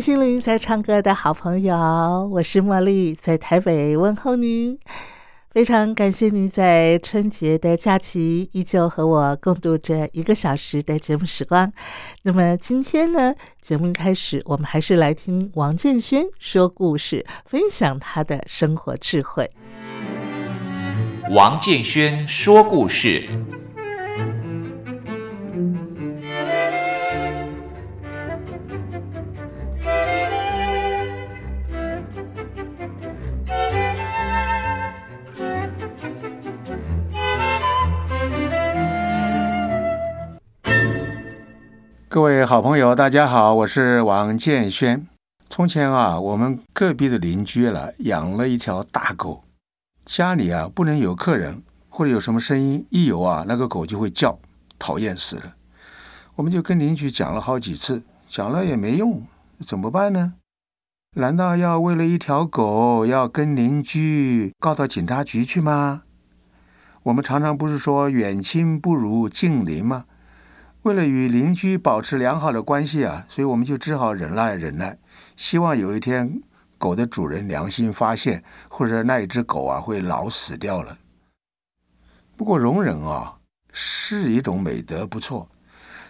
心灵在唱歌的好朋友，我是茉莉，在台北问候您。非常感谢您在春节的假期依旧和我共度这一个小时的节目时光。那么今天呢，节目开始，我们还是来听王建轩说故事，分享他的生活智慧。王建轩说故事。各位好朋友，大家好，我是王建轩。从前啊，我们隔壁的邻居了养了一条大狗，家里啊不能有客人或者有什么声音，一有啊那个狗就会叫，讨厌死了。我们就跟邻居讲了好几次，讲了也没用，怎么办呢？难道要为了一条狗要跟邻居告到警察局去吗？我们常常不是说远亲不如近邻吗？为了与邻居保持良好的关系啊，所以我们就只好忍耐忍耐，希望有一天狗的主人良心发现，或者那一只狗啊会老死掉了。不过容忍啊是一种美德，不错，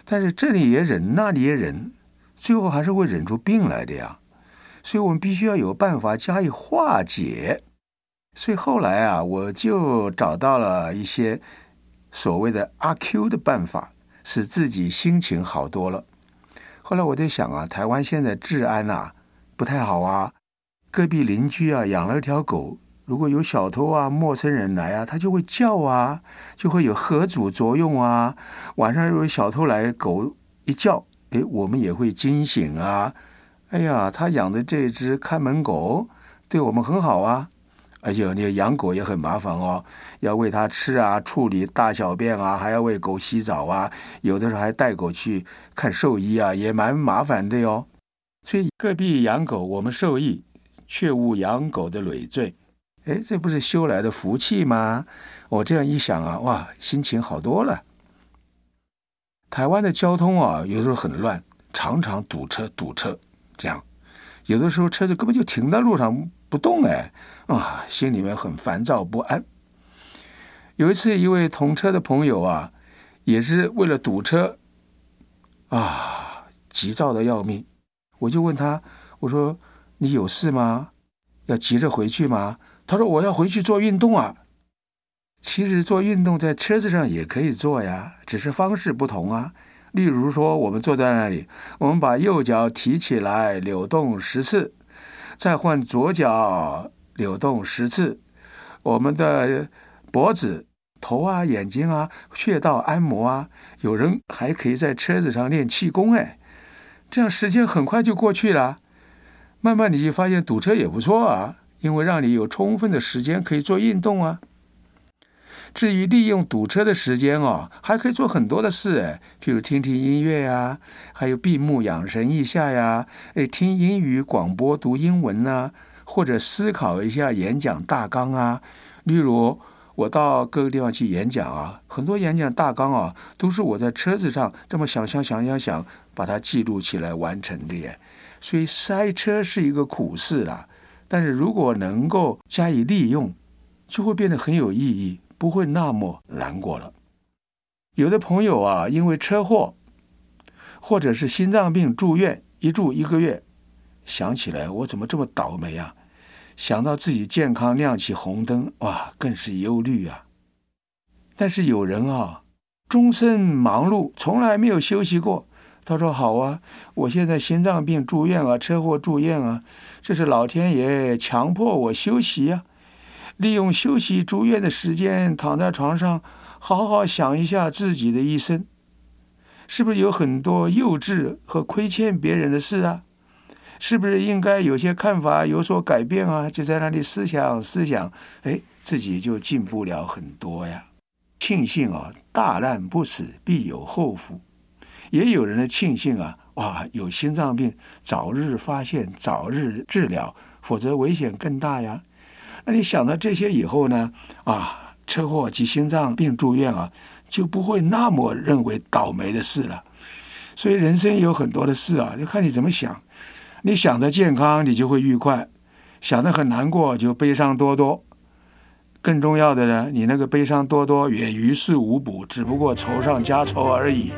但是这里也忍，那里也忍，最后还是会忍出病来的呀。所以我们必须要有办法加以化解。所以后来啊，我就找到了一些所谓的阿 Q 的办法。使自己心情好多了。后来我在想啊，台湾现在治安呐不太好啊，隔壁邻居啊养了一条狗，如果有小偷啊、陌生人来啊，它就会叫啊，就会有合组作用啊。晚上如果小偷来，狗一叫，哎，我们也会惊醒啊。哎呀，他养的这只看门狗对我们很好啊。而且你养狗也很麻烦哦，要喂它吃啊，处理大小便啊，还要为狗洗澡啊，有的时候还带狗去看兽医啊，也蛮麻烦的哟。所以隔壁养狗，我们受益，却无养狗的累赘。哎，这不是修来的福气吗？我这样一想啊，哇，心情好多了。台湾的交通啊，有时候很乱，常常堵车堵车，这样，有的时候车子根本就停在路上。不动哎，啊，心里面很烦躁不安。有一次，一位同车的朋友啊，也是为了堵车，啊，急躁的要命。我就问他，我说：“你有事吗？要急着回去吗？”他说：“我要回去做运动啊。”其实做运动在车子上也可以做呀，只是方式不同啊。例如说，我们坐在那里，我们把右脚提起来，扭动十次。再换左脚扭动十次，我们的脖子、头啊、眼睛啊、穴道按摩啊，有人还可以在车子上练气功哎，这样时间很快就过去了。慢慢你就发现堵车也不错啊，因为让你有充分的时间可以做运动啊。至于利用堵车的时间哦，还可以做很多的事哎，譬如听听音乐呀，还有闭目养神一下呀，哎，听英语广播读英文呐，或者思考一下演讲大纲啊。例如，我到各个地方去演讲啊，很多演讲大纲啊，都是我在车子上这么想想想想想，把它记录起来完成的耶。所以塞车是一个苦事啦，但是如果能够加以利用，就会变得很有意义。不会那么难过了。有的朋友啊，因为车祸或者是心脏病住院，一住一个月，想起来我怎么这么倒霉啊？想到自己健康亮起红灯，哇，更是忧虑啊。但是有人啊，终身忙碌，从来没有休息过。他说：“好啊，我现在心脏病住院啊，车祸住院啊，这是老天爷强迫我休息啊。利用休息住院的时间，躺在床上，好好想一下自己的一生，是不是有很多幼稚和亏欠别人的事啊？是不是应该有些看法有所改变啊？就在那里思想思想，哎，自己就进步了很多呀。庆幸啊，大难不死，必有后福。”也有人的庆幸啊，哇，有心脏病，早日发现，早日治疗，否则危险更大呀。那你想到这些以后呢？啊，车祸及心脏病住院啊，就不会那么认为倒霉的事了。所以人生有很多的事啊，就看你怎么想。你想着健康，你就会愉快；想着很难过，就悲伤多多。更重要的呢，你那个悲伤多多也于事无补，只不过愁上加愁而已。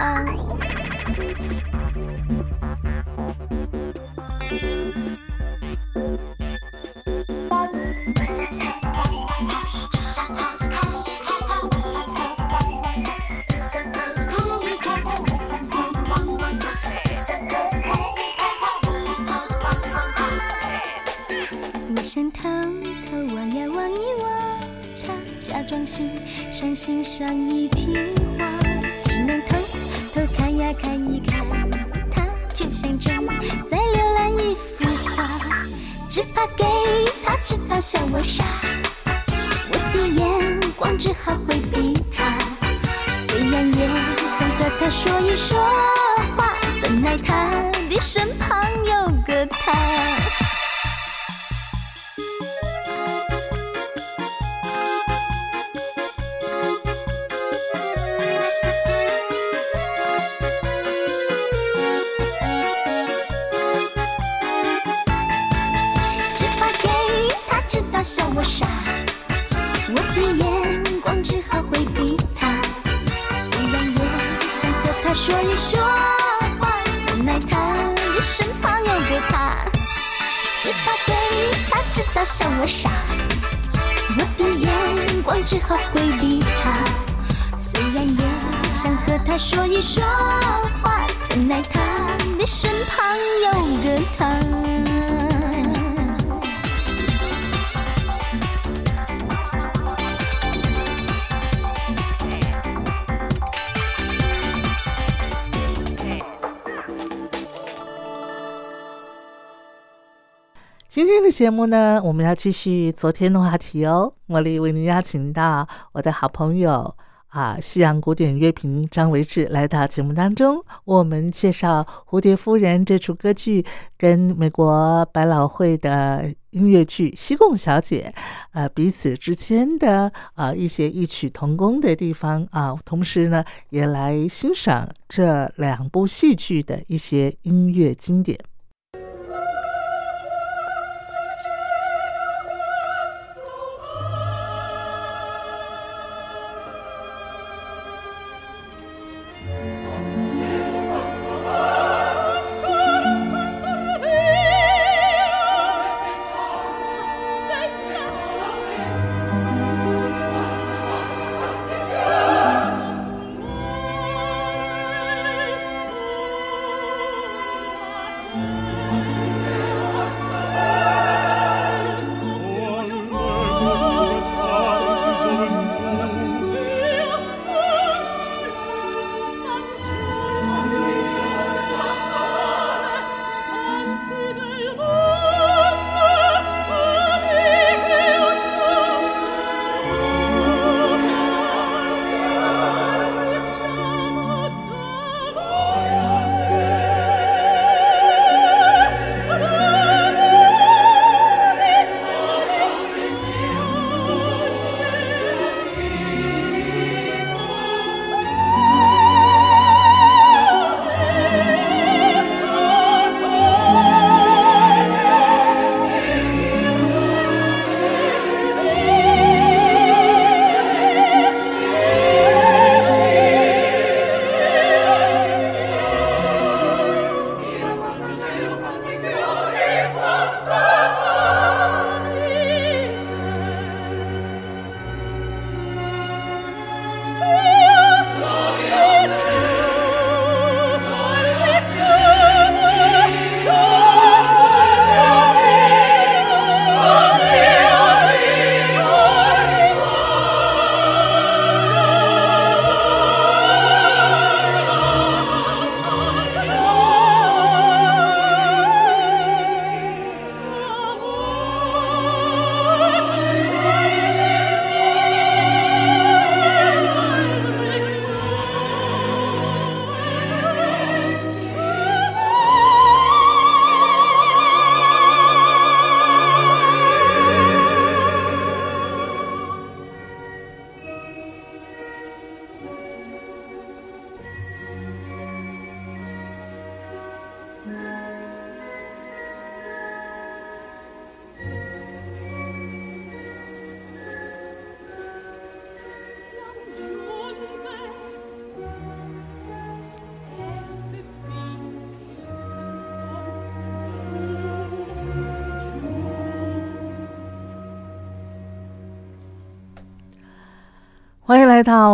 个他。我想偷偷望呀望一望，他假装欣赏欣赏一瓶，呀看一看，他就像正在浏览一幅画，只怕给他知道笑我傻，我的眼光只好回避他，虽然也想和他说一说话，怎奈他的身旁我傻，我的眼光只好回避他。虽然也想和他说一说话，怎奈他的身旁有个他。节目呢，我们要继续昨天的话题哦。茉莉为您邀请到我的好朋友啊，西洋古典乐评张维志来到节目当中，为我们介绍《蝴蝶夫人》这出歌剧跟美国百老汇的音乐剧《西贡小姐》呃彼此之间的啊一些异曲同工的地方啊，同时呢，也来欣赏这两部戏剧的一些音乐经典。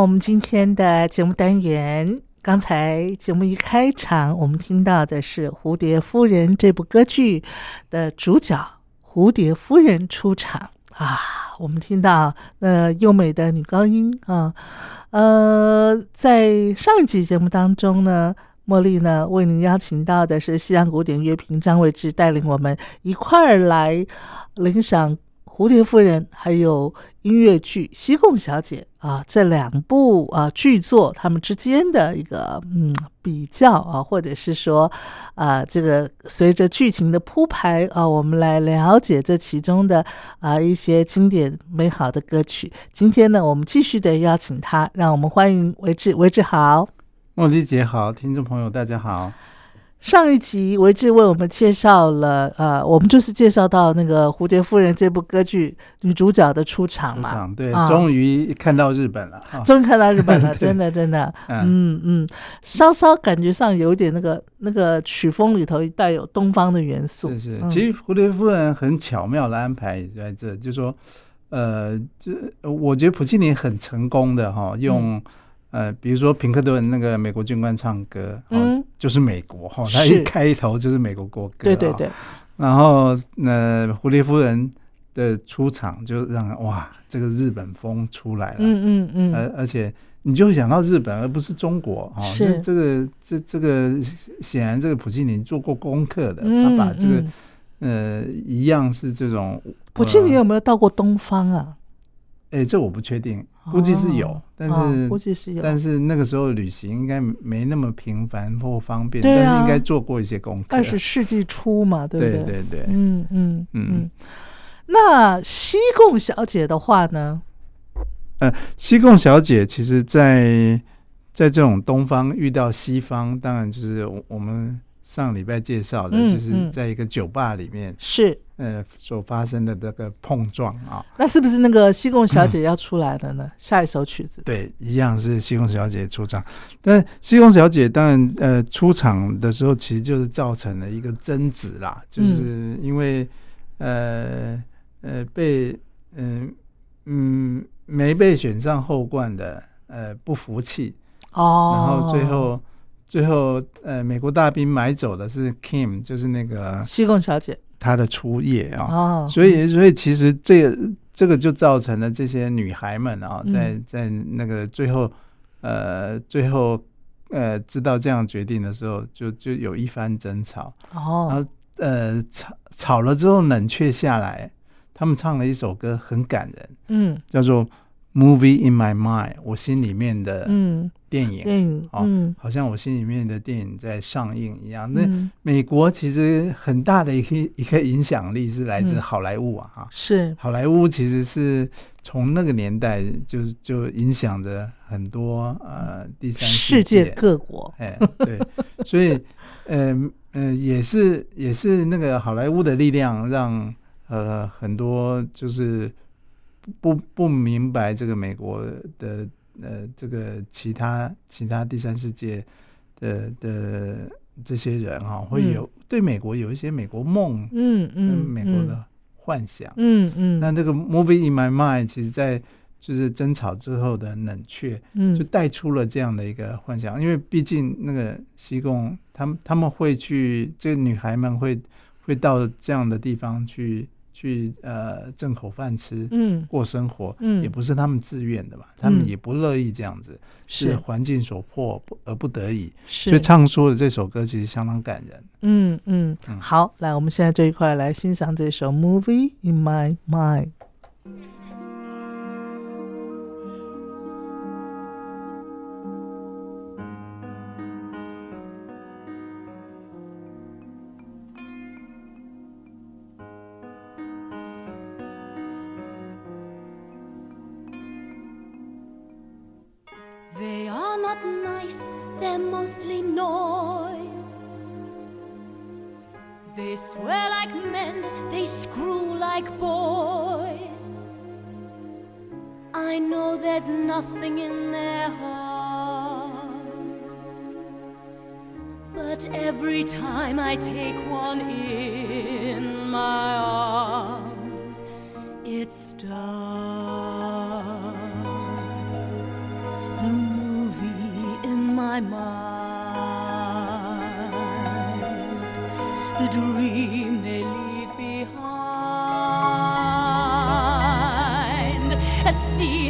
我们今天的节目单元。刚才节目一开场，我们听到的是《蝴蝶夫人》这部歌剧的主角蝴蝶夫人出场啊。我们听到呃优美的女高音啊，呃，在上一集节目当中呢，茉莉呢为您邀请到的是西洋古典乐评张伟志，带领我们一块儿来领赏。蝴蝶夫人还有音乐剧《西贡小姐》啊，这两部啊剧作，他们之间的一个嗯比较啊，或者是说啊，这个随着剧情的铺排啊，我们来了解这其中的啊一些经典美好的歌曲。今天呢，我们继续的邀请他，让我们欢迎维志，维志好，茉莉姐好，听众朋友大家好。上一集维志为我们介绍了，呃，我们就是介绍到那个《蝴蝶夫人》这部歌剧女主角的出场嘛，出场对，终于看到日本了，终于看到日本了，真的真的，嗯。嗯，稍稍感觉上有点那个那个曲风里头带有东方的元素，是是，其实《蝴蝶夫人》很巧妙的安排在这，就说，呃，就我觉得普契尼很成功的哈，用。呃，比如说平克顿那个美国军官唱歌，嗯，就是美国哈，他一开头就是美国国歌，对对对。然后那蝴蝶夫人的出场就让哇，这个日本风出来了，嗯嗯嗯。而而且你就想到日本，而不是中国哈。是这个这这个显然这个普契尼做过功课的，他把这个呃一样是这种。普契尼有没有到过东方啊？哎，这我不确定。估计是有，但是估计是有，但是那个时候旅行应该没那么频繁或方便，但是应该做过一些功课。二十世纪初嘛，对不对？对对对，嗯嗯嗯。那西贡小姐的话呢？呃，西贡小姐其实，在在这种东方遇到西方，当然就是我们。上礼拜介绍的就是在一个酒吧里面是呃所发生的这个碰撞啊，那是不是那个西贡小姐要出来的呢？下一首曲子。对，一样是西贡小姐出场，但西贡小姐当然呃出场的时候其实就是造成了一个争执啦，就是因为呃呃被嗯嗯没被选上后冠的呃不服气。哦，然后最后。最后，呃，美国大兵买走的是 Kim，就是那个西贡小姐，她的初夜啊。哦，所以，所以其实这这个就造成了这些女孩们啊，在在那个最后，呃，最后，呃，知道这样决定的时候，就就有一番争吵。哦，然后，呃，吵吵了之后冷却下来，他们唱了一首歌，很感人。嗯，叫做。Movie in my mind，我心里面的电影，嗯，哦，好像我心里面的电影在上映一样。那美国其实很大的一个一个影响力是来自好莱坞啊，哈，是。好莱坞其实是从那个年代就就影响着很多呃第三世界各国，哎，对，所以呃呃也是也是那个好莱坞的力量让呃很多就是。不不明白这个美国的呃这个其他其他第三世界的的这些人哈，会有对美国有一些美国梦，嗯嗯，美国的幻想，嗯嗯。那这个 movie in my mind，其实在就是争吵之后的冷却，嗯，就带出了这样的一个幻想。因为毕竟那个西贡，他们他们会去，这个女孩们会会到这样的地方去。去呃挣口饭吃，嗯，过生活，嗯，也不是他们自愿的嘛，他们也不乐意这样子，是。环境所迫而不得已，所以唱出的这首歌其实相当感人。嗯。嗯，好，来，我们现在这一块来欣赏这首《Movie in My Mind》。not nice, they're mostly noise. They swear like men, they screw like boys. I know there's nothing in their hearts. But every time I take one in my arms, it starts.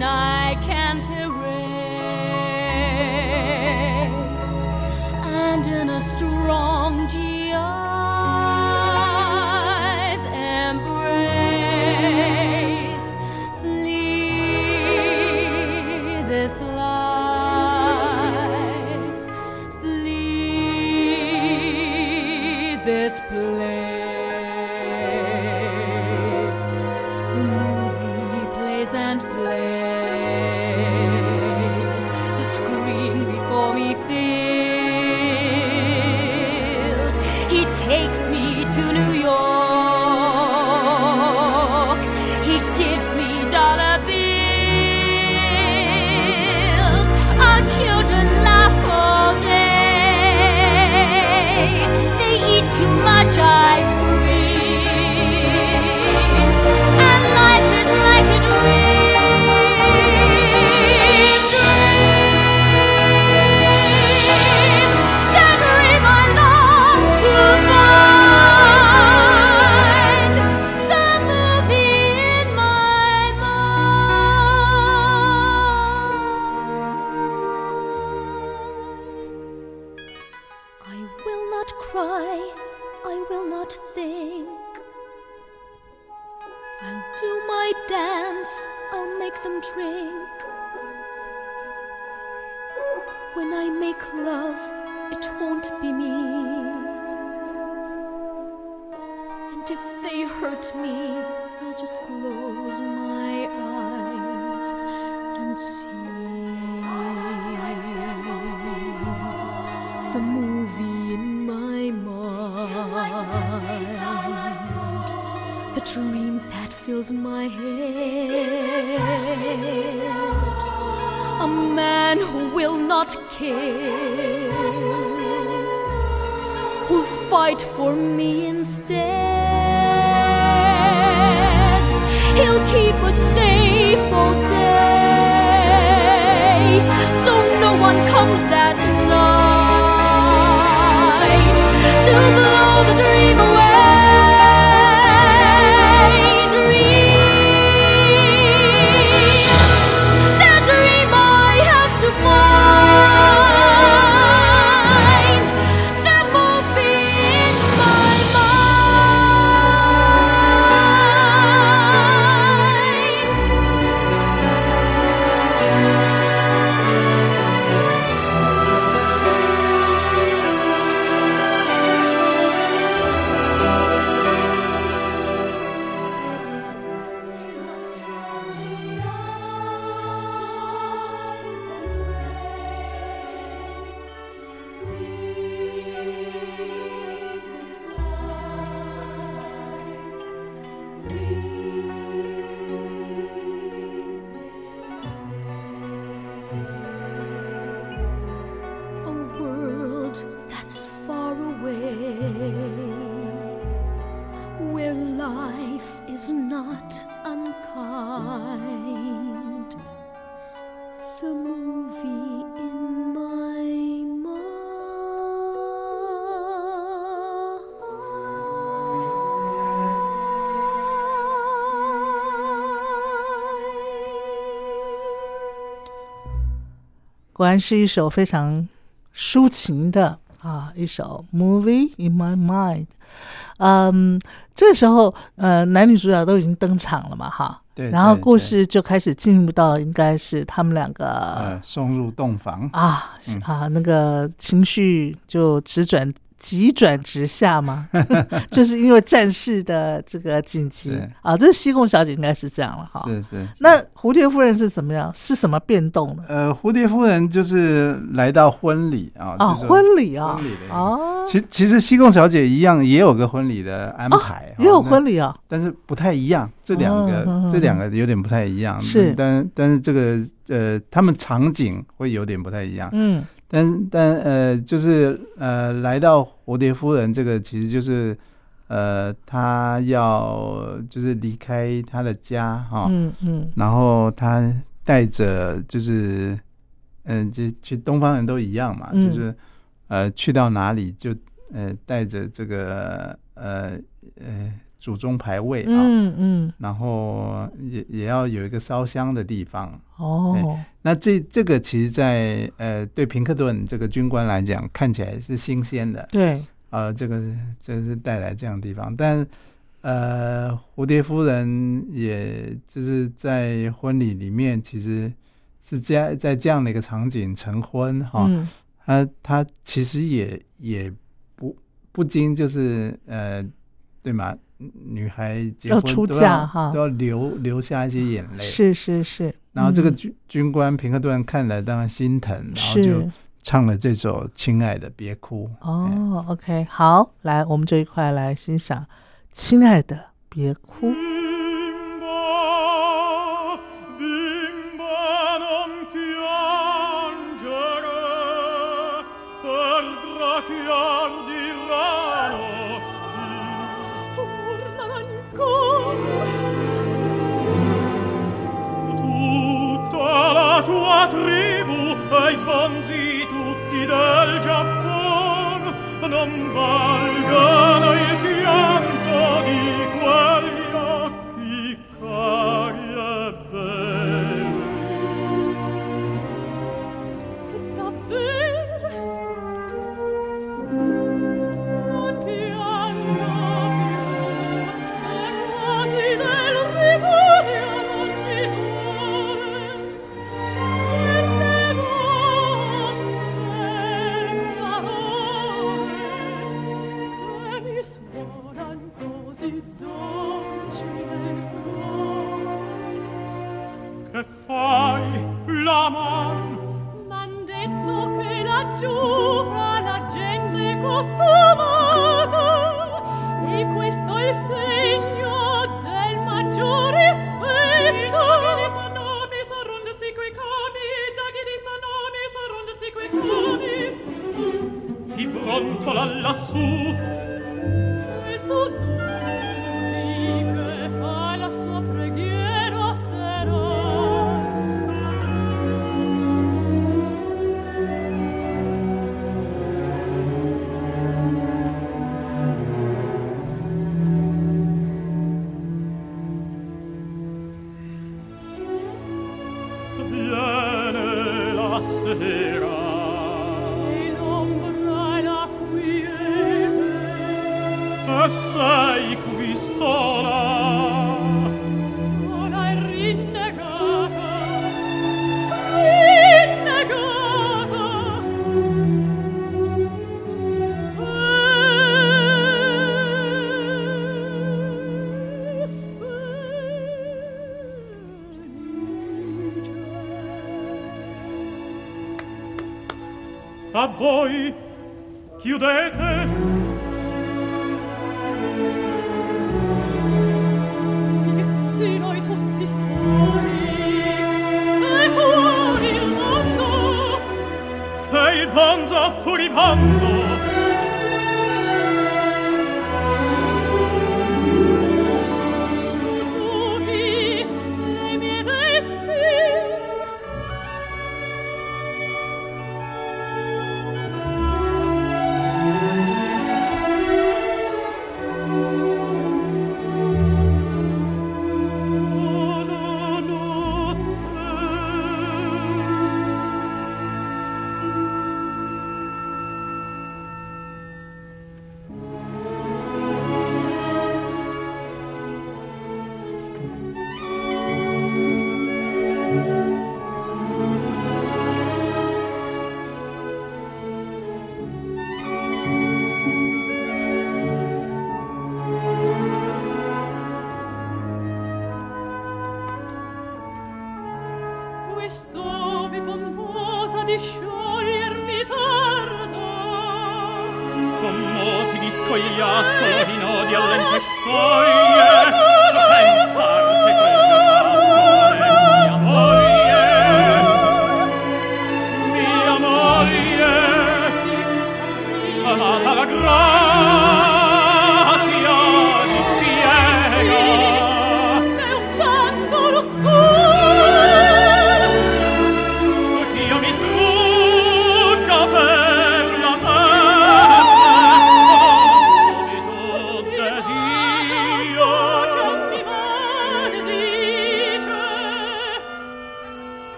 night. 果然是一首非常抒情的啊，一首《Movie in My Mind》。嗯，这时候呃，男女主角都已经登场了嘛，哈，对。然后故事就开始进入到应该是他们两个、呃，送入洞房，啊、嗯。啊，那个情绪就直转急转直下吗，就是因为战事的这个紧急啊，这西贡小姐应该是这样了哈。是是。那蝴蝶夫人是怎么样？是什么变动呢？呃，蝴蝶夫人就是来到婚礼啊，啊，婚礼啊，婚礼的意思哦，其其实西贡小姐一样也有个婚礼的安排，也有哦婚礼啊，但是不太一样。这两个、这两个有点不太一样，是但但是这个呃，他们场景会有点不太一样。嗯但但呃，就是呃，来到蝴蝶夫人这个，其实就是呃，她要就是离开她的家哈，嗯嗯。然后她带着就是嗯，这其实东方人都一样嘛，嗯。就是呃去到哪里就呃带着这个呃呃祖宗牌位啊，嗯嗯，然后也也要有一个烧香的地方。哦，那这这个其实在，呃对平克顿这个军官来讲，看起来是新鲜的，对，呃，这个这是带来这样的地方，但呃，蝴蝶夫人也就是在婚礼里面，其实是这样在这样的一个场景成婚哈，嗯。她她其实也也不不禁就是呃，对嘛，女孩结婚要出都嫁哈都要流流下一些眼泪，是是是，然后这个嗯军军官平克顿看了当然心疼，然后就是唱了这首《亲爱的别哭》。哎哦，OK，好，来，我们这一块来欣赏，亲爱的，别哭。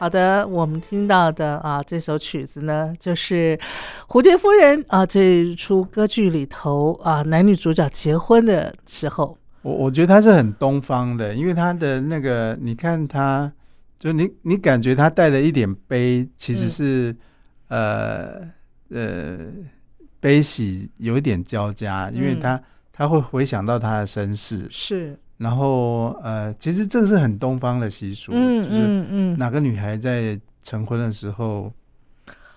好的，我们听到的啊，这首曲子呢，就是《蝴蝶夫人》啊，这一出歌剧里头啊，男女主角结婚的时候，我我觉得他是很东方的，因为他的那个，你看他，就你你感觉他带了一点悲，其实是、呃呃悲喜有一点交加，因为嗯。他、他会回想到他的身世，是，然后呃，其实这是很东方的习俗，嗯就是嗯嗯，哪个女孩在成婚的时候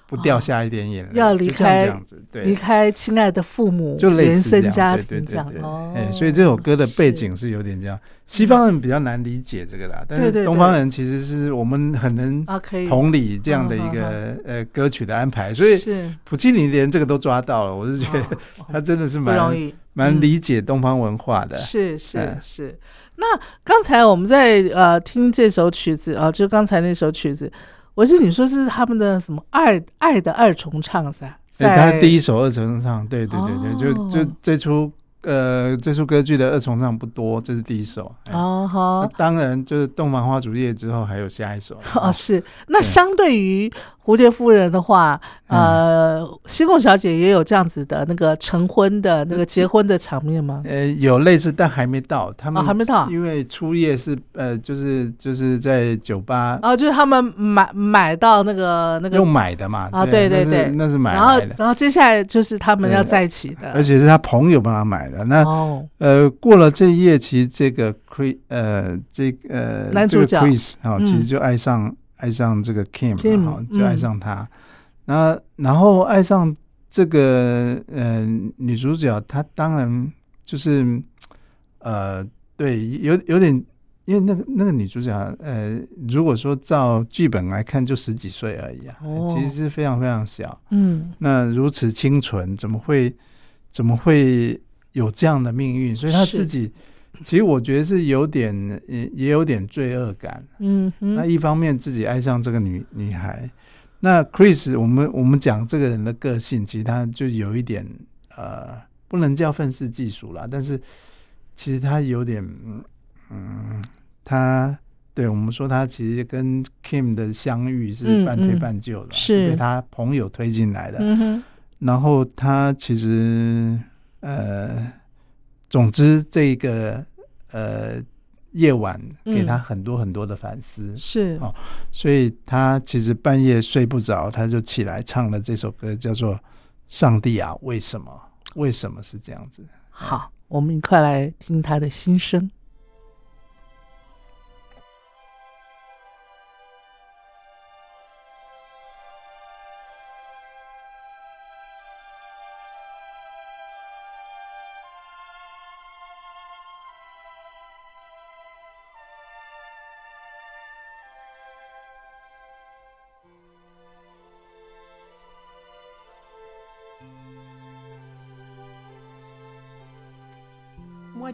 不掉下一点眼泪，要离开这样子，对，离开亲爱的父母，就类原似这样，对对对对，哦。哎，所以这首歌的背景是有点这样。西方人比较难理解这个啦，但是东方人其实是我们很能同理这样的一嗯个呃歌曲的安排，所以是。普契尼连这个都抓到了，我是觉得哦 他真的是不容蛮易，蛮嗯理解东方文化的。是是嗯是。那刚才我们在呃听这首曲子啊，就刚才那首曲子，我是你说是他们的什么爱爱的二重唱是吧？哎，他第一首二重唱，对对对对，就就哦这出呃这出歌剧的二重唱不多，这是第一首。哎哦那好当然，就是《洞房花烛夜》之后还有下一首。哦是。那相对于蝴蝶夫人的话，呃，西贡小姐也有这样子的那个成婚的那个结婚的场面吗？呃，有类似，但还没到。他们、哦还没到因为初夜是呃，就是就是在酒吧哦，就是他们买买到那个那个用买的嘛。啊，对对对，那是买的然后然后接下来就是他们要在一起的，而且是他朋友帮他买的。那、哦，呃，过了这一夜，其实这个 Chris 呃，这个男主角 Chris 啊、嗯其实就爱上爱上这个 Kim，Kim，哈、就爱嗯上他。那然后爱上这个呃女主角，她当然就是呃，对，有有点，因为那个那个女主角，呃，如果说照剧本来看，就十几岁而已啊，哦其实是非常非常小。嗯，那如此清纯，怎么会怎么会有这样的命运？所以她自己，其实我觉得是有点也也有点罪恶感。嗯哼，那一方面自己爱上这个女女孩，那 Chris，我们我们讲这个人的个性，其实他就有一点呃，不能叫愤世嫉俗啦，但是其实他有点嗯嗯，他对我们说他其实跟 Kim 的相遇是嗯半推嗯半就的，是被他朋友推进来的，嗯哼，然后他其实呃，总之这个呃夜晚给他嗯很多很多的反思，是哦所以他其实半夜睡不着，他就起来唱了这首歌，叫做《上帝啊，为什么？为什么是这样子？》。好，我们一块来听他的心声。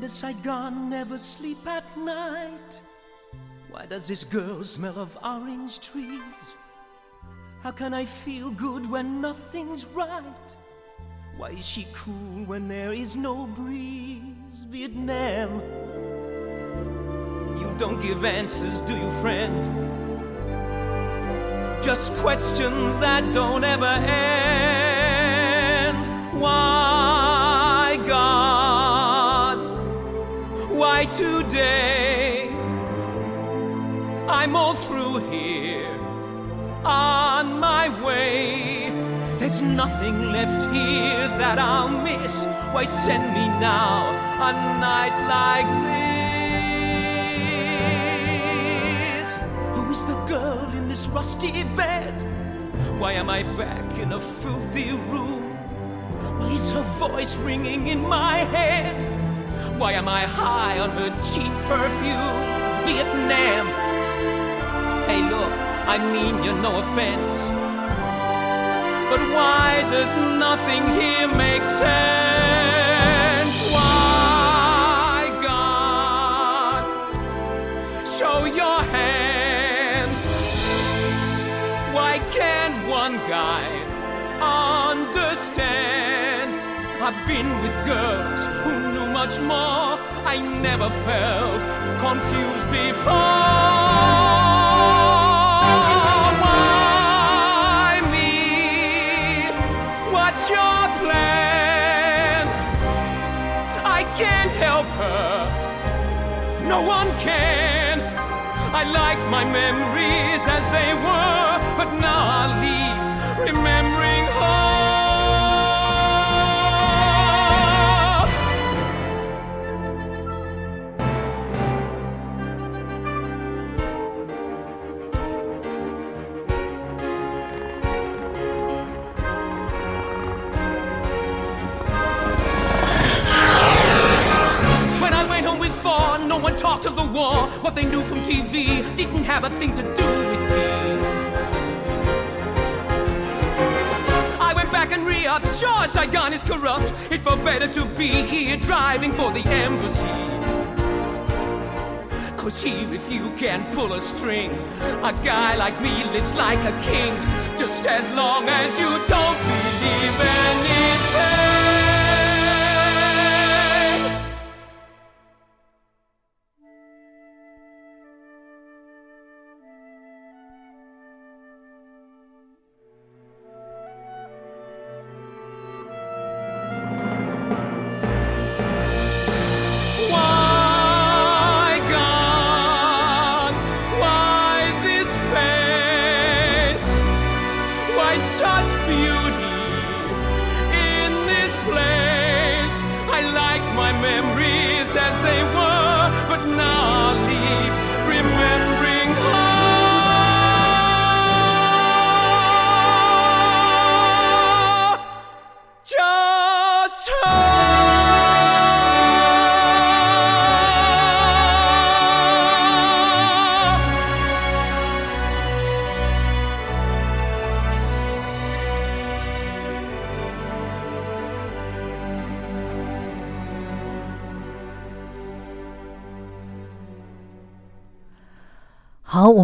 Does Saigon never sleep at night? Why does this girl smell of orange trees? How can I feel good when nothing's right? Why is she cool when there is no breeze? Vietnam, you don't give answers, do you, friend? Just questions that don't ever end. Why, Why today? I'm all through here, on my way. There's nothing left here that I'll miss. Why send me now, a night like this? Who is the girl in this rusty bed? Why am I back in a filthy room? Why is her voice ringing in my head? Why am I high on her cheap perfume? Vietnam. Hey, look, I mean you no offense. But why does nothing here make sense? Why, God, show your hand? Why can't one guy understand? I've been with girls who knew much more. I never felt confused before. Why me? What's your plan? I can't help her. No one can. I liked my memories as they were, but now I leave. Remember. What they knew from TV didn't have a thing to do with me. I went back and re-upped. Sure, Saigon is corrupt. It felt better to be here driving for the embassy. Cause here, if you can pull a string, a guy like me lives like a king. Just as long as you don't believe anything.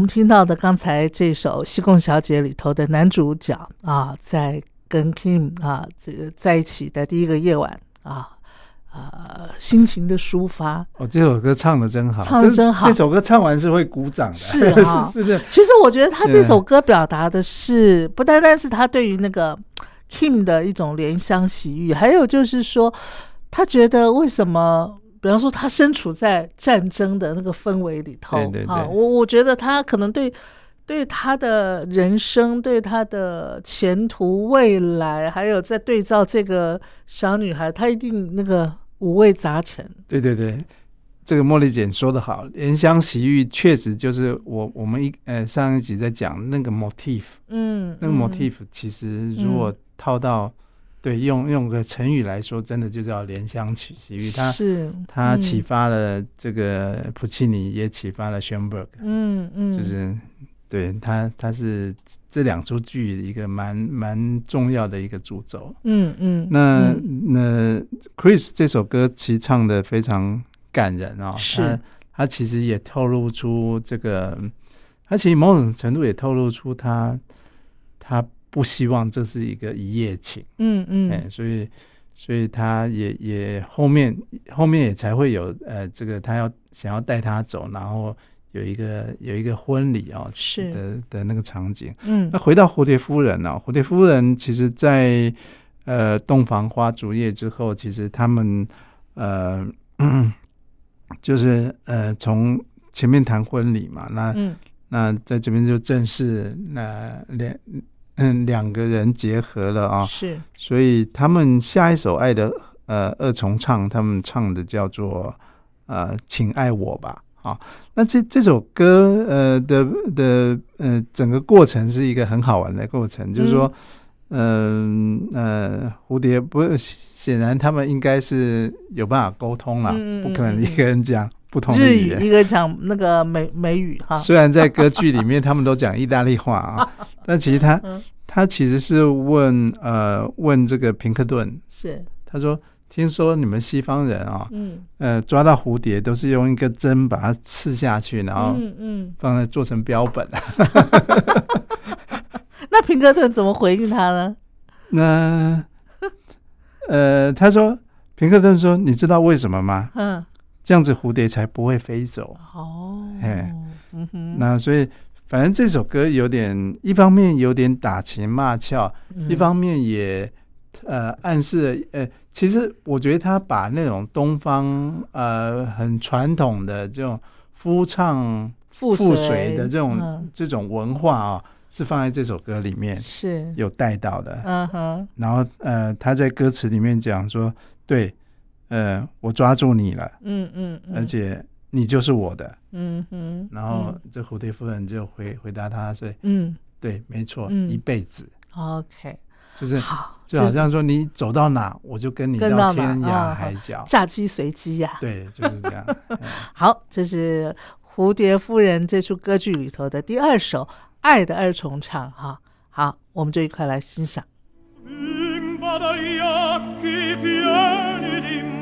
们听到的刚才这首《西贡小姐》里头的男主角啊，在跟 Kim 啊这个在一起的第一个夜晚啊，呃，心情的抒发。哦，这首歌唱的真好，这唱的真好。这首歌唱完是会鼓掌的，是啊是 是。的，其实我觉得他这首歌表达的是不单单是他对于那个 Kim 的一种怜香惜玉，还有就是说，他觉得为什么，比方说他身处在战争的那个氛围里头，对对对。啊，我我觉得他可能对对他的人生、对他的前途、未来，还有在对照这个小女孩，他一定那个五味杂陈。对对对，这个茉莉姐说的好，怜香惜玉确实就是我我们一呃上一集在讲那个 motif，嗯，那个嗯。motif 其实如果套到、对用用个成语来说，真的就叫怜香惜玉。它是它嗯。启发了这个普契尼，也启发了 Schoenberg，嗯嗯，就是对他，他是这两出剧一个蛮蛮重要的一个主轴。嗯嗯，那、嗯。那 Chris 这首歌其实唱的非常感人啊、是。他他其实也透露出这个，他其实某种程度也透露出他他不希望这是一个一夜情，嗯嗯。哎、所以所以他也也后面后面也才会有呃这个他要想要带他走，然后有一个有一个婚礼哦、是。的的那个场景。嗯。那回到蝴蝶夫人呢、蝴蝶夫人其实在呃洞房花烛夜之后，其实他们呃 就是呃从前面谈婚礼嘛，那、嗯。那在这边就正式那两嗯两个人结合了啊，是。所以他们下一首《爱的呃二重唱》，他们唱的叫做呃“请爱我吧”啊。那这这首歌呃的的呃整个过程是一个很好玩的过程，就是说，嗯呃蝴蝶不是显然他们应该是有办法沟通了，嗯嗯嗯不可能一个人讲不同的日语，言。一个讲那个美美语哈，虽然在歌剧里面他们都讲意大利话啊，但其实他嗯他其实是问呃问这个平克顿，是他说：“听说你们西方人啊、嗯呃，抓到蝴蝶都是用一个针把它刺下去，然后嗯嗯，放在做成标本。那平克顿怎么回应他呢？那呃，他说，平克顿说：“你知道为什么吗？嗯，这样子蝴蝶才不会飞走。哦，哎嗯哼，那所以，反正这首歌有点，一方面有点打情骂俏，嗯。一方面也呃暗示呃，其实我觉得他把那种东方呃很传统的这种夫唱覆覆水的这种、嗯。这种文化啊、是放在这首歌里面是，有带到的。嗯哼，然后呃，他在歌词里面讲说，对，呃，我抓住你了，嗯嗯，嗯而且你就是我的。嗯哼，然后这蝴蝶夫人就回回答他说，嗯对，没错，嗯一辈子嗯，OK，就是好，就好像说你走到哪，我就跟你到天涯啊海角。嫁鸡随鸡呀。对，就是这样。嗯好，这是《蝴蝶夫人》这出歌剧里头的第二首《爱的二重唱》哈。好，我们就一块来欣赏。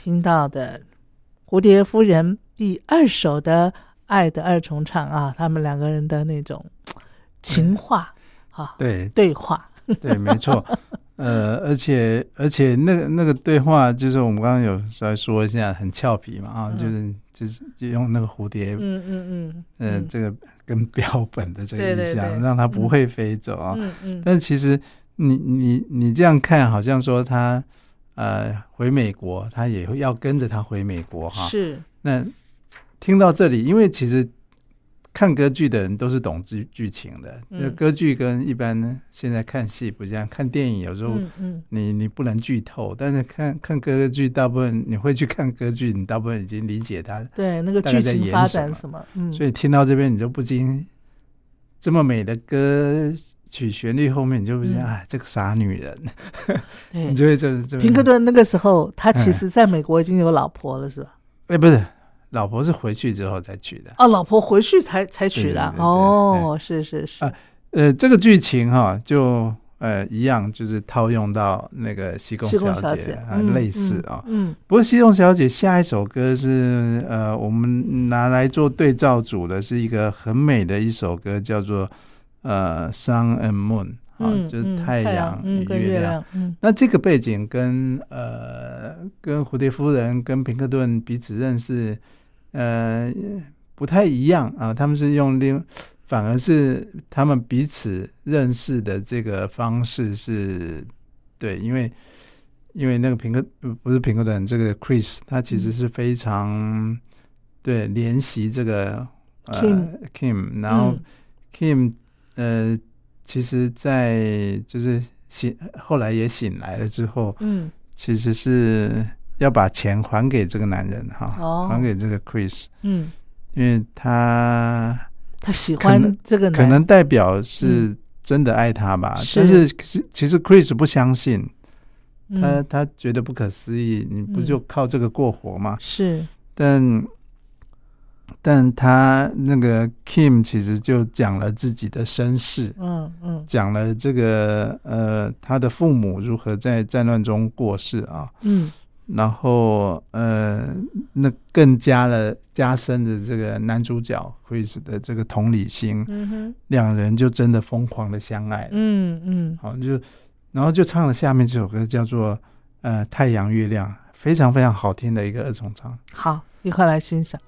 听到的《蝴蝶夫人》第二首的《爱的二重唱》啊，他们两个人的那种情话啊，对对话，对，没错。呃，而且而且那个那个对话，就是我们刚刚有稍微说一下，很俏皮嘛啊，嗯。就是就是就用那个蝴蝶，嗯嗯嗯，呃，这个跟标本的这个意象，对让它不会飞走啊。嗯嗯，但其实你你你这样看，好像说他呃回美国，他也会要跟着他回美国哈。是，那听到这里，因为其实看歌剧的人都是懂剧剧情的，嗯。就歌剧跟一般现在看戏不一样，看电影有时候嗯嗯，你你不能剧透，但是看看歌剧，大部分你会去看歌剧，你大部分已经理解它，对，那个剧情发展什么，嗯，所以听到这边你就不禁这么美的歌曲旋律后面，你就会觉得，嗯。哎，这个傻女人，你，就会这这平克顿那个时候，他其嗯实在美国已经有老婆了，是吧？哎，不是，老婆是回去之后才娶的。哦，老婆回去才才娶的？哦，是是是。啊，呃，这个剧情哈、就呃一样，就是套用到那个西贡小姐小姐啊、嗯类似啊、嗯。不过西贡小姐下一首歌是呃，我们拿来做对照组的，是一个很美的一首歌，叫做呃《Sun and Moon》啊，嗯，就是嗯太阳与月亮。那这个背景跟呃跟蝴蝶夫人跟平克顿彼此认识，呃不太一样啊，他们是用另反而是他们彼此认识的这个方式是对，因为因为那个平克呃不是平克顿，这个 Chris 他其实是非常、对怜惜这个呃 Kim Kim，然后嗯。Kim 呃，其实，在就是醒后来也醒来了之后，嗯其实是要把钱还给这个男人哈，哦还给这个 Chris，嗯，因为他他喜欢这个男，可能代表是真的爱他吧，是但是其实 Chris 不相信，他嗯他觉得不可思议，你不嗯就靠这个过活吗？是但但他那个 Kim 其实就讲了自己的身世，嗯嗯讲了这个呃他的父母如何在战乱中过世啊，嗯然后呃那更加了加深了这个男主角 Chris 的这个同理心，嗯哼两人就真的疯狂的相爱了。嗯嗯好，就然后就唱了下面这首歌叫做呃太阳月亮，非常非常好听的一个二重唱。好，一块来欣赏。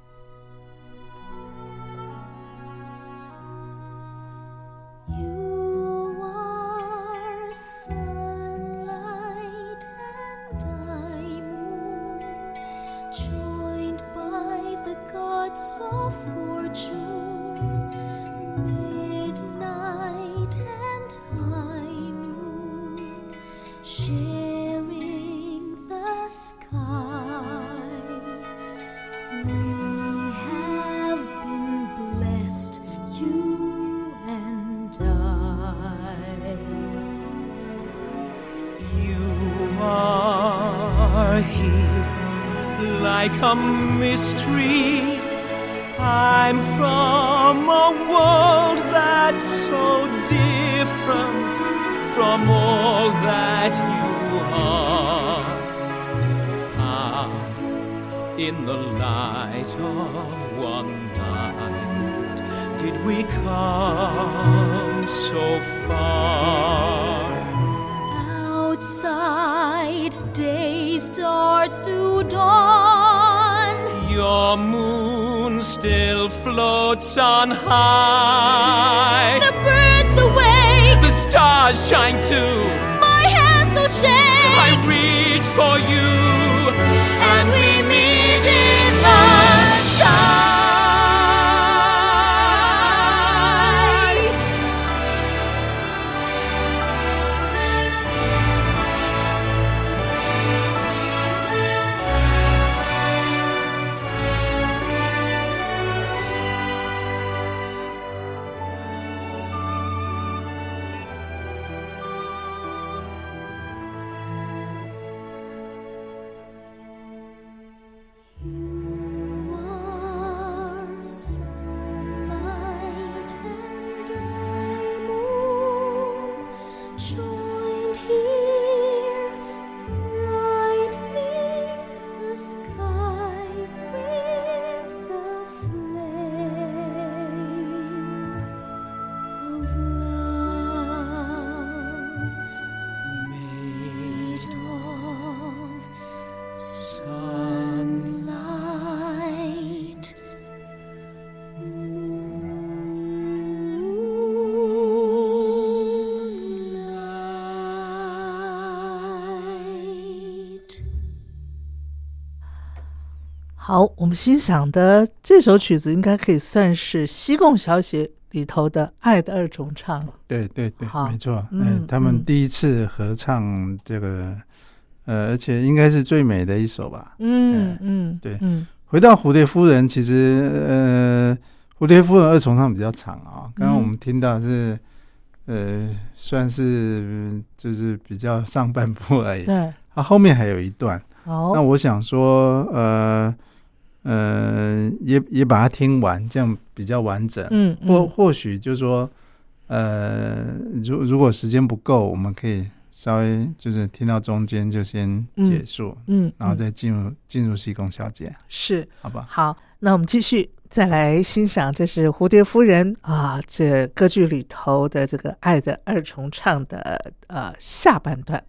好，我们欣赏的这首曲子应该可以算是西贡小姐里头的《爱的二重唱》。对对对好，没错。嗯嗯，他们嗯第一次合唱这个，呃，而且应该是最美的一首吧。嗯哎嗯，对嗯回到蝴蝶夫人，其实呃，蝴蝶夫人二重唱比较长啊，刚刚我嗯们听到是，呃，算是就是比较上半部而已，对，它后面还有一段。好，那我想说，呃呃，也也把它听完，这样比较完整。嗯，或嗯或许就说，呃，如如果时间不够，我们可以稍微就是听到中间就先结束，嗯，然后嗯再进入进入西宫小姐，是好吧？好，那我们继续再来欣赏，这是蝴蝶夫人啊，这歌剧里头的这个爱的二重唱的呃下半段。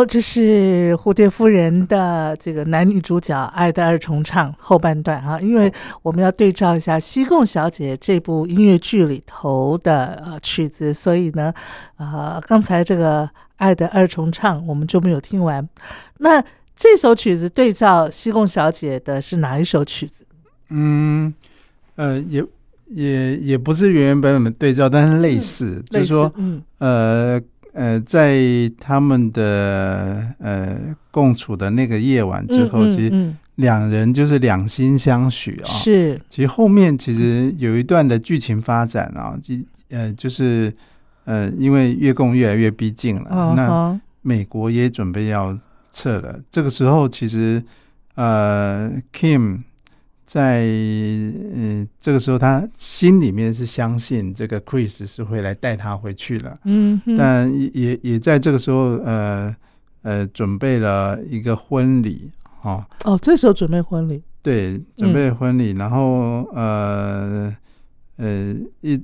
好，这是蝴蝶夫人的这个男女主角爱的二重唱后半段啊，因为我们要对照一下《西贡小姐》这部音乐剧里头的呃曲子，所以呢，呃，刚才这个爱的二重唱我们就没有听完。那这首曲子对照《西贡小姐》的是哪一首曲子？嗯，呃，也也也不是原原本本的对照，但是类似，就是说，嗯呃呃，在他们的呃共处的那个夜晚之后，嗯其实嗯。两人就是两心相许啊、是。其实后面其实有一段的剧情发展啊，就呃就是呃，因为越共越来越逼近了，那美国也准备要撤了。这个时候，其实呃，Kim 在呃这个时候，他心里面是相信这个 Chris 是会来带他回去了，嗯哼，但也也也在这个时候，呃呃，准备了一个婚礼哦，哦，这时候准备婚礼，对，准备婚礼，然后呃呃一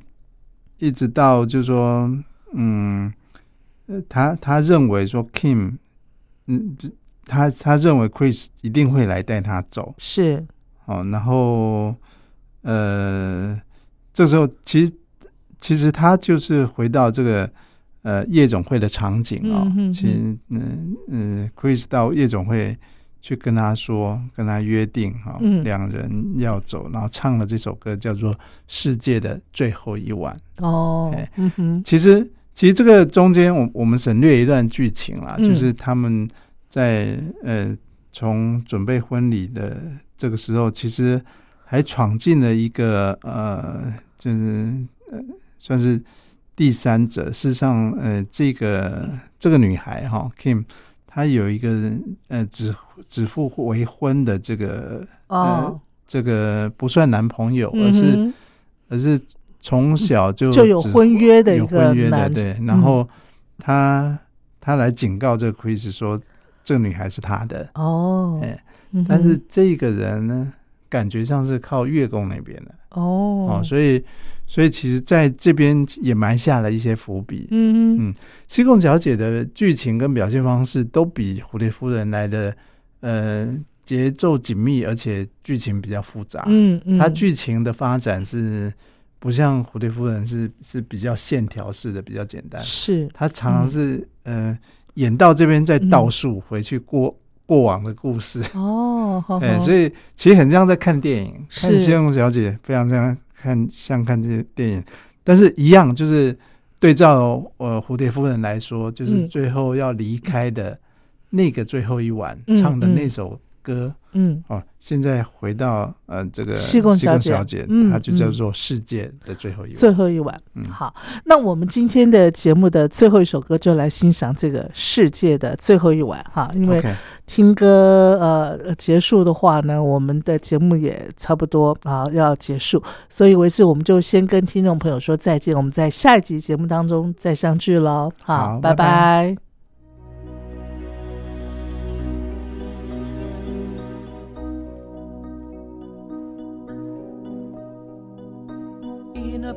一直到就是说嗯，呃，他他认为说 Kim，嗯，他他认为 Chris 一定会来带他走，是，哦，然后呃，这时候其实其实他就是回到这个呃夜总会的场景啊、嗯哼其实嗯嗯，Chris 到夜总会去跟他说，跟他约定哈、嗯。两人要走，然后唱了这首歌叫做《世界的最后一晚》。哦哎，嗯哼，其实，其实这个中间，我我们省略一段剧情啦，嗯。就是他们在呃从准备婚礼的这个时候，其实还闯进了一个呃，就是呃算是第三者。事实上，呃，这个这个女孩哈 Kim，她有一个呃指指腹为婚的这个哦，这个不算男朋友，嗯而是哼。而是从小就就有婚约的一有个婚约的，男，对。然后他他来警告这个 Chris 说，这个女孩是他的，哦，但是这个人呢，感觉上是靠月宫那边的。哦。哦，，所以所以其实在这边也埋下了一些伏笔。嗯嗯西贡小姐的剧情跟表现方式都比蝴蝶夫人来的呃节奏紧密，而且剧情比较复杂。嗯嗯，它剧情的发展是不像蝴蝶夫人是是比较线条式的，比较简单。是它常常是、呃演到这边再倒数回去过、过往的故事，哦，好 哎、好所以其实很像在看电影，看是《西贡小姐》非常像看像看这些电影，但是一样就是对照呃蝴蝶夫人来说，就是嗯。最后要离开的那个最后一晚、嗯唱的嗯。那首歌。嗯哦，现在回到呃这个西贡小姐小姐，嗯它就叫嗯做世界的最后一晚。最后一晚。嗯好，那我们今天的节目的最后一首歌，就来欣赏这个世界的最后一晚哈。因为听歌呃结束的话呢，我们的节目也差不多啊要结束，所以为此我们就先跟听众朋友说再见，我们在下一集节目当中再相聚喽。好，拜好拜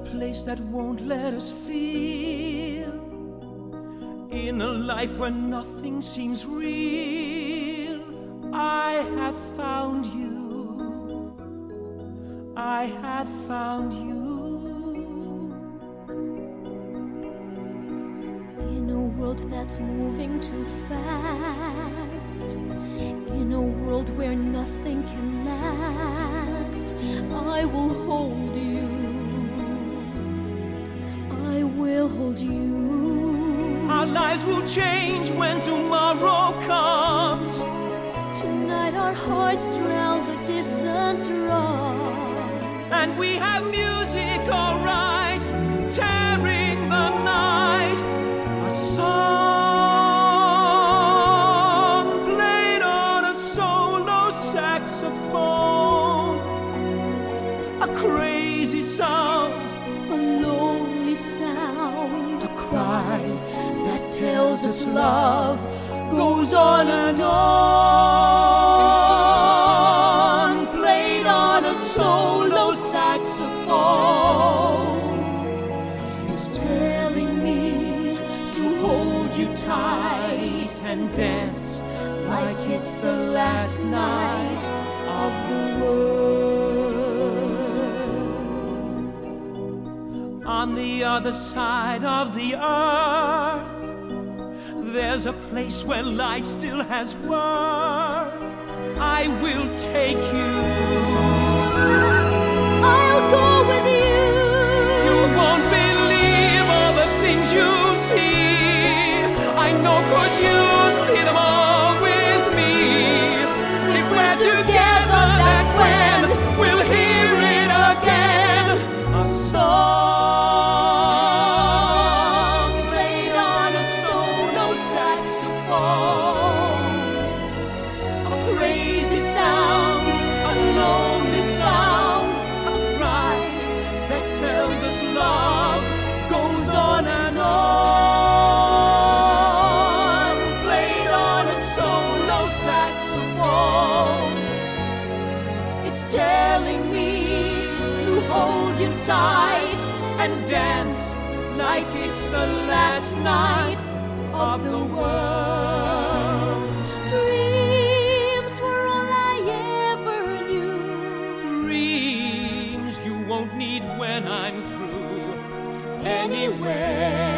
place that won't let us feel, in a life where nothing seems real. I have found you. I have found you. In a world that's moving too fast, in a world where nothing can last, I will hold you. I will hold you. Our lives will change when tomorrow comes. Tonight our hearts drown the distant drums. And we have music, alright, tells us love goes on and on. Played on a solo saxophone. It's telling me to hold you tight and dance like it's the last night of the world. on the other side of the earth. There's a place where life still has worth. I will take you. I'll go with you. You won't believe all the things you see. I know cause you see them all and dance like it's the last night of the world. Dreams were all I ever knew. Dreams you won't need when I'm through. Anywhere